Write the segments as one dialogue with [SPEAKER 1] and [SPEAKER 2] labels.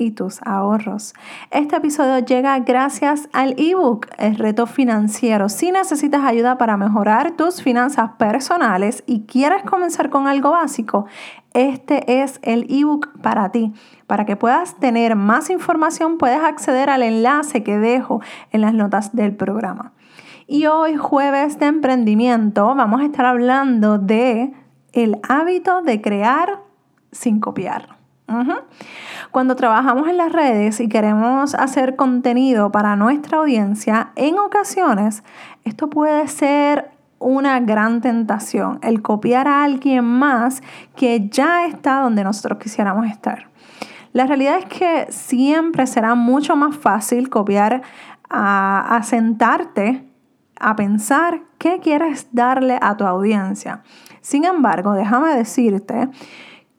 [SPEAKER 1] y tus ahorros. Este episodio llega gracias al ebook El reto financiero. Si necesitas ayuda para mejorar tus finanzas personales y quieres comenzar con algo básico, este es el ebook para ti. Para que puedas tener más información, puedes acceder al enlace que dejo en las notas del programa. Y hoy, jueves de emprendimiento, vamos a estar hablando de el hábito de crear sin copiar. Cuando trabajamos en las redes y queremos hacer contenido para nuestra audiencia, en ocasiones esto puede ser una gran tentación, el copiar a alguien más que ya está donde nosotros quisiéramos estar. La realidad es que siempre será mucho más fácil copiar a, a sentarte a pensar qué quieres darle a tu audiencia. Sin embargo, déjame decirte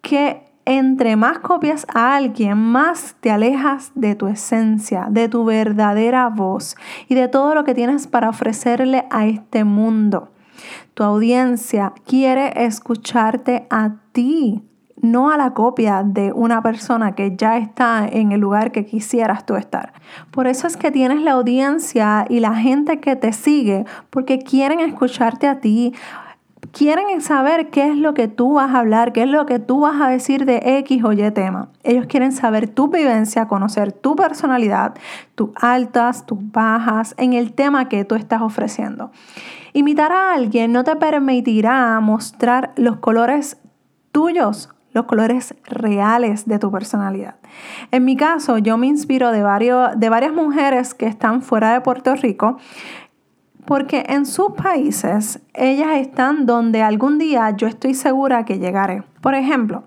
[SPEAKER 1] que entre más copias a alguien, más te alejas de tu esencia, de tu verdadera voz y de todo lo que tienes para ofrecerle a este mundo. Tu audiencia quiere escucharte a ti, no a la copia de una persona que ya está en el lugar que quisieras tú estar. Por eso es que tienes la audiencia y la gente que te sigue, porque quieren escucharte a ti quieren saber qué es lo que tú vas a hablar, qué es lo que tú vas a decir de X o Y tema. Ellos quieren saber tu vivencia, conocer tu personalidad, tus altas, tus bajas en el tema que tú estás ofreciendo. Imitar a alguien no te permitirá mostrar los colores tuyos, los colores reales de tu personalidad. En mi caso, yo me inspiro de, varios, de varias mujeres que están fuera de Puerto Rico porque en sus países ellas están donde algún día yo estoy segura que llegaré. Por ejemplo,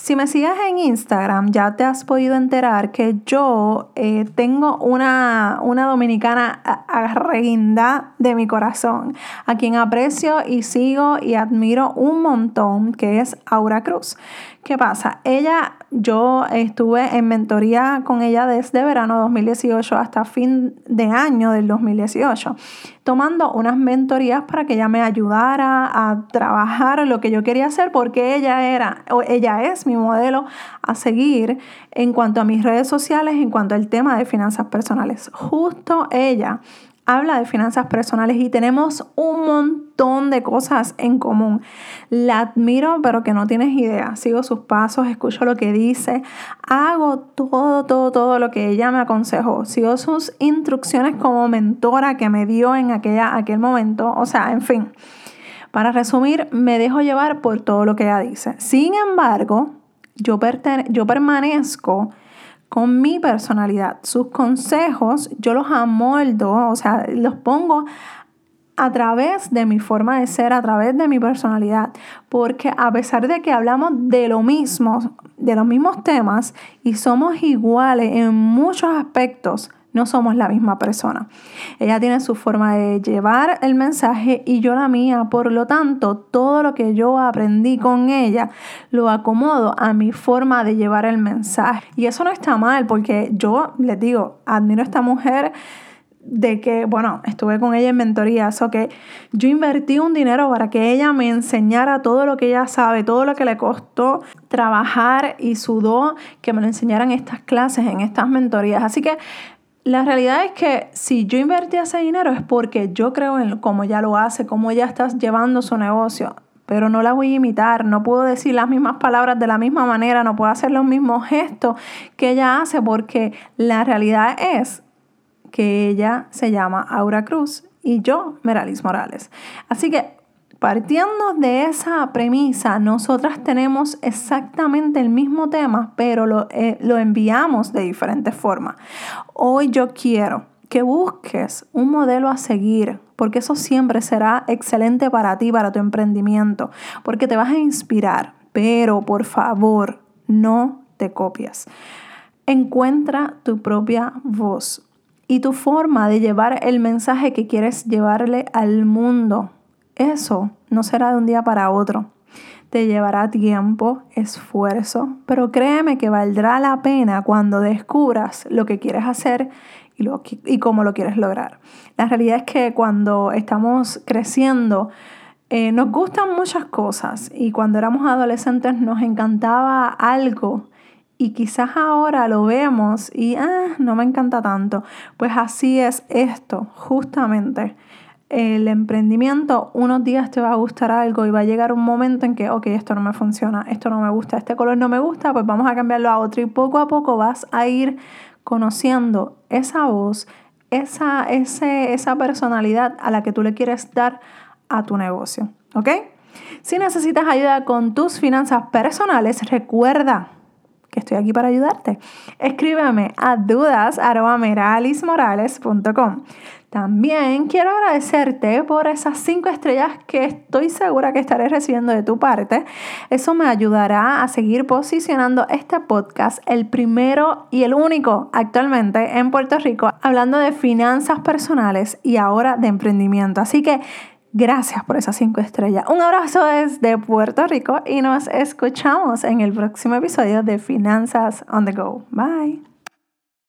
[SPEAKER 1] si me sigues en Instagram, ya te has podido enterar que yo eh, tengo una, una dominicana arreguinda de mi corazón, a quien aprecio y sigo y admiro un montón, que es Aura Cruz. ¿Qué pasa? Ella, yo estuve en mentoría con ella desde verano 2018 hasta fin de año del 2018 tomando unas mentorías para que ella me ayudara a trabajar lo que yo quería hacer porque ella era o ella es mi modelo a seguir en cuanto a mis redes sociales, en cuanto al tema de finanzas personales. Justo ella habla de finanzas personales y tenemos un montón de cosas en común. La admiro, pero que no tienes idea. Sigo sus pasos, escucho lo que dice, hago todo, todo, todo lo que ella me aconsejó. Sigo sus instrucciones como mentora que me dio en aquella, aquel momento. O sea, en fin. Para resumir, me dejo llevar por todo lo que ella dice. Sin embargo, yo, yo permanezco con mi personalidad. Sus consejos yo los amoldo, o sea, los pongo a través de mi forma de ser, a través de mi personalidad, porque a pesar de que hablamos de lo mismo, de los mismos temas y somos iguales en muchos aspectos, no somos la misma persona. Ella tiene su forma de llevar el mensaje y yo la mía. Por lo tanto, todo lo que yo aprendí con ella lo acomodo a mi forma de llevar el mensaje. Y eso no está mal porque yo les digo, admiro a esta mujer de que, bueno, estuve con ella en mentoría, o que yo invertí un dinero para que ella me enseñara todo lo que ella sabe, todo lo que le costó trabajar y sudó, que me lo enseñaran estas clases, en estas mentorías. Así que la realidad es que si yo invertí ese dinero es porque yo creo en cómo ella lo hace, cómo ella está llevando su negocio, pero no la voy a imitar, no puedo decir las mismas palabras de la misma manera, no puedo hacer los mismos gestos que ella hace porque la realidad es que ella se llama Aura Cruz y yo Meralis Morales. Así que Partiendo de esa premisa, nosotras tenemos exactamente el mismo tema, pero lo, eh, lo enviamos de diferentes formas. Hoy yo quiero que busques un modelo a seguir, porque eso siempre será excelente para ti, para tu emprendimiento, porque te vas a inspirar, pero por favor, no te copies. Encuentra tu propia voz y tu forma de llevar el mensaje que quieres llevarle al mundo eso no será de un día para otro. te llevará tiempo, esfuerzo, pero créeme que valdrá la pena cuando descubras lo que quieres hacer y, lo, y cómo lo quieres lograr. La realidad es que cuando estamos creciendo, eh, nos gustan muchas cosas y cuando éramos adolescentes nos encantaba algo y quizás ahora lo vemos y ah, no me encanta tanto. Pues así es esto, justamente. El emprendimiento, unos días te va a gustar algo y va a llegar un momento en que, ok, esto no me funciona, esto no me gusta, este color no me gusta, pues vamos a cambiarlo a otro y poco a poco vas a ir conociendo esa voz, esa, ese, esa personalidad a la que tú le quieres dar a tu negocio, ¿ok? Si necesitas ayuda con tus finanzas personales, recuerda estoy aquí para ayudarte. Escríbeme a dudas.meralismorales.com. También quiero agradecerte por esas cinco estrellas que estoy segura que estaré recibiendo de tu parte. Eso me ayudará a seguir posicionando este podcast, el primero y el único actualmente en Puerto Rico, hablando de finanzas personales y ahora de emprendimiento. Así que Gracias por esas cinco estrellas. Un abrazo desde Puerto Rico y nos escuchamos en el próximo episodio de Finanzas on the Go. Bye.